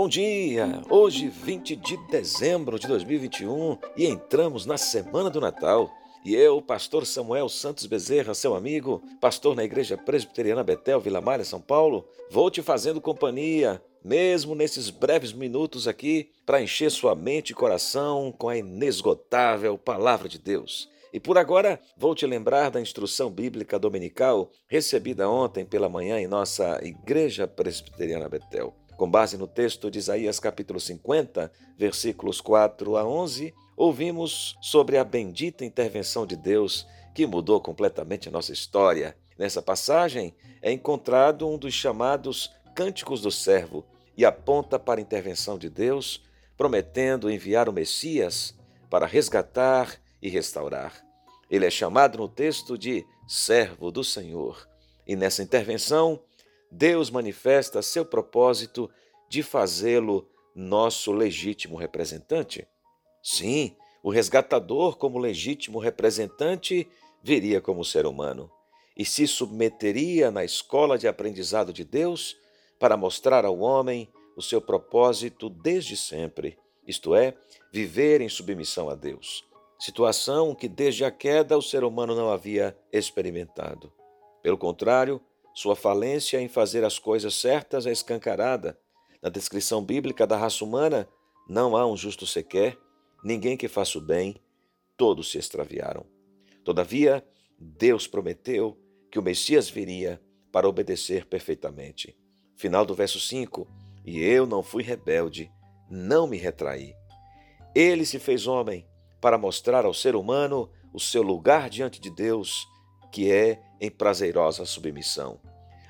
Bom dia! Hoje, 20 de dezembro de 2021, e entramos na semana do Natal. E eu, pastor Samuel Santos Bezerra, seu amigo, pastor na Igreja Presbiteriana Betel, Vila Malha, São Paulo, vou te fazendo companhia, mesmo nesses breves minutos aqui, para encher sua mente e coração com a inesgotável Palavra de Deus. E por agora, vou te lembrar da instrução bíblica dominical recebida ontem pela manhã em nossa Igreja Presbiteriana Betel com base no texto de Isaías capítulo 50, versículos 4 a 11, ouvimos sobre a bendita intervenção de Deus que mudou completamente a nossa história. Nessa passagem é encontrado um dos chamados Cânticos do Servo e aponta para a intervenção de Deus, prometendo enviar o Messias para resgatar e restaurar. Ele é chamado no texto de servo do Senhor. E nessa intervenção, Deus manifesta seu propósito de fazê-lo nosso legítimo representante. Sim, o resgatador, como legítimo representante, viria como ser humano e se submeteria na escola de aprendizado de Deus para mostrar ao homem o seu propósito desde sempre, isto é, viver em submissão a Deus. Situação que desde a queda o ser humano não havia experimentado. Pelo contrário, sua falência em fazer as coisas certas é escancarada. Na descrição bíblica da raça humana, não há um justo sequer, ninguém que faça o bem, todos se extraviaram. Todavia, Deus prometeu que o Messias viria para obedecer perfeitamente. Final do verso 5: E eu não fui rebelde, não me retraí. Ele se fez homem para mostrar ao ser humano o seu lugar diante de Deus que é em prazerosa submissão.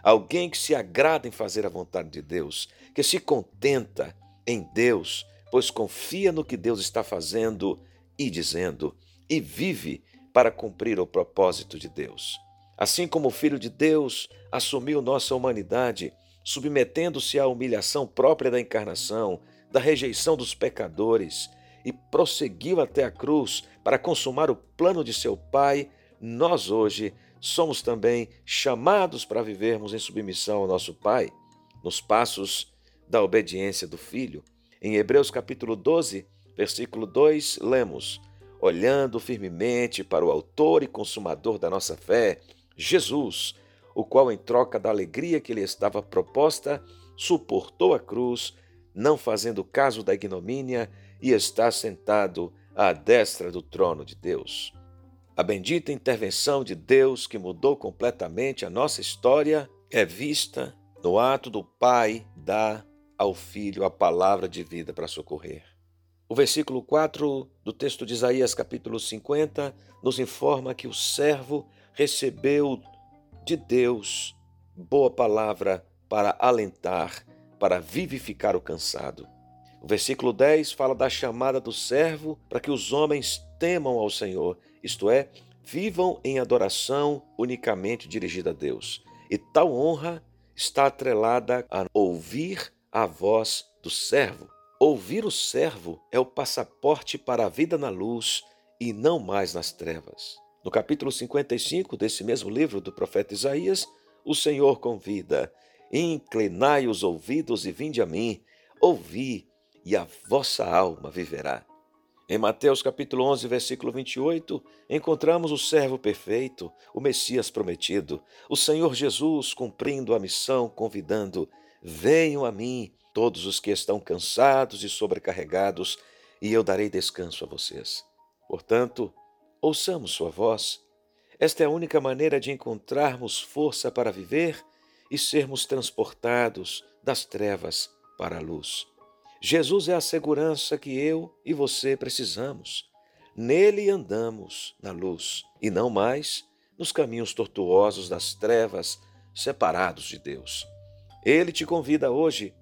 Alguém que se agrada em fazer a vontade de Deus, que se contenta em Deus, pois confia no que Deus está fazendo e dizendo, e vive para cumprir o propósito de Deus. Assim como o Filho de Deus assumiu nossa humanidade, submetendo-se à humilhação própria da encarnação, da rejeição dos pecadores, e prosseguiu até a cruz para consumar o plano de seu Pai, nós hoje somos também chamados para vivermos em submissão ao nosso Pai, nos passos da obediência do Filho. Em Hebreus capítulo 12, versículo 2, lemos: Olhando firmemente para o Autor e Consumador da nossa fé, Jesus, o qual, em troca da alegria que lhe estava proposta, suportou a cruz, não fazendo caso da ignomínia, e está sentado à destra do trono de Deus. A bendita intervenção de Deus que mudou completamente a nossa história é vista no ato do Pai dar ao Filho a palavra de vida para socorrer. O versículo 4 do texto de Isaías, capítulo 50, nos informa que o servo recebeu de Deus boa palavra para alentar, para vivificar o cansado. O versículo 10 fala da chamada do servo para que os homens temam ao Senhor, isto é, vivam em adoração unicamente dirigida a Deus. E tal honra está atrelada a ouvir a voz do servo. Ouvir o servo é o passaporte para a vida na luz e não mais nas trevas. No capítulo 55 desse mesmo livro do profeta Isaías, o Senhor convida: Inclinai os ouvidos e vinde a mim, ouvi, e a vossa alma viverá. Em Mateus capítulo 11, versículo 28, encontramos o servo perfeito, o Messias prometido, o Senhor Jesus cumprindo a missão, convidando: Venham a mim todos os que estão cansados e sobrecarregados, e eu darei descanso a vocês. Portanto, ouçamos sua voz. Esta é a única maneira de encontrarmos força para viver e sermos transportados das trevas para a luz. Jesus é a segurança que eu e você precisamos. Nele andamos na luz e não mais nos caminhos tortuosos das trevas, separados de Deus. Ele te convida hoje.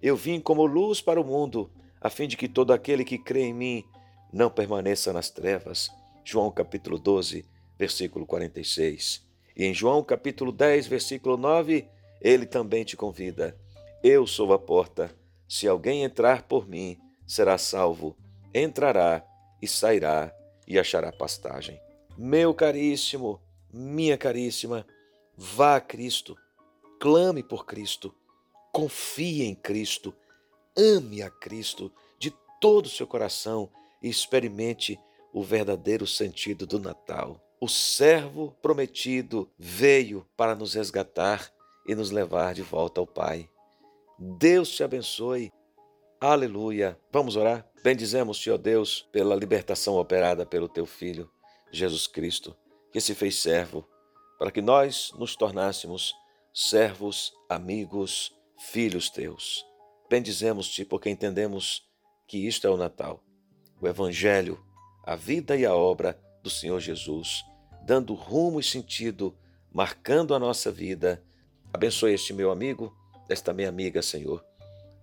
Eu vim como luz para o mundo, a fim de que todo aquele que crê em mim não permaneça nas trevas. João capítulo 12, versículo 46. E em João capítulo 10, versículo 9, ele também te convida. Eu sou a porta. Se alguém entrar por mim, será salvo, entrará e sairá e achará pastagem. Meu caríssimo, minha caríssima, vá a Cristo, clame por Cristo, confie em Cristo, ame a Cristo de todo o seu coração e experimente o verdadeiro sentido do Natal. O servo prometido veio para nos resgatar e nos levar de volta ao Pai. Deus te abençoe. Aleluia. Vamos orar? Bendizemos-te, ó Deus, pela libertação operada pelo teu Filho, Jesus Cristo, que se fez servo, para que nós nos tornássemos servos, amigos, filhos teus. Bendizemos-te porque entendemos que isto é o Natal, o Evangelho, a vida e a obra do Senhor Jesus, dando rumo e sentido, marcando a nossa vida. Abençoe este meu amigo, esta minha amiga, Senhor.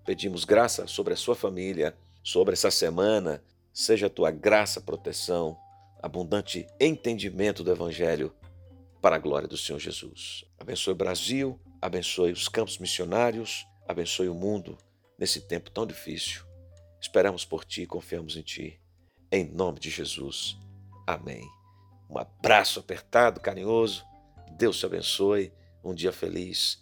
Pedimos graça sobre a sua família, sobre essa semana. Seja a tua graça, proteção, abundante entendimento do Evangelho para a glória do Senhor Jesus. Abençoe o Brasil, abençoe os campos missionários, abençoe o mundo nesse tempo tão difícil. Esperamos por ti e confiamos em ti. Em nome de Jesus. Amém. Um abraço apertado, carinhoso. Deus te abençoe. Um dia feliz.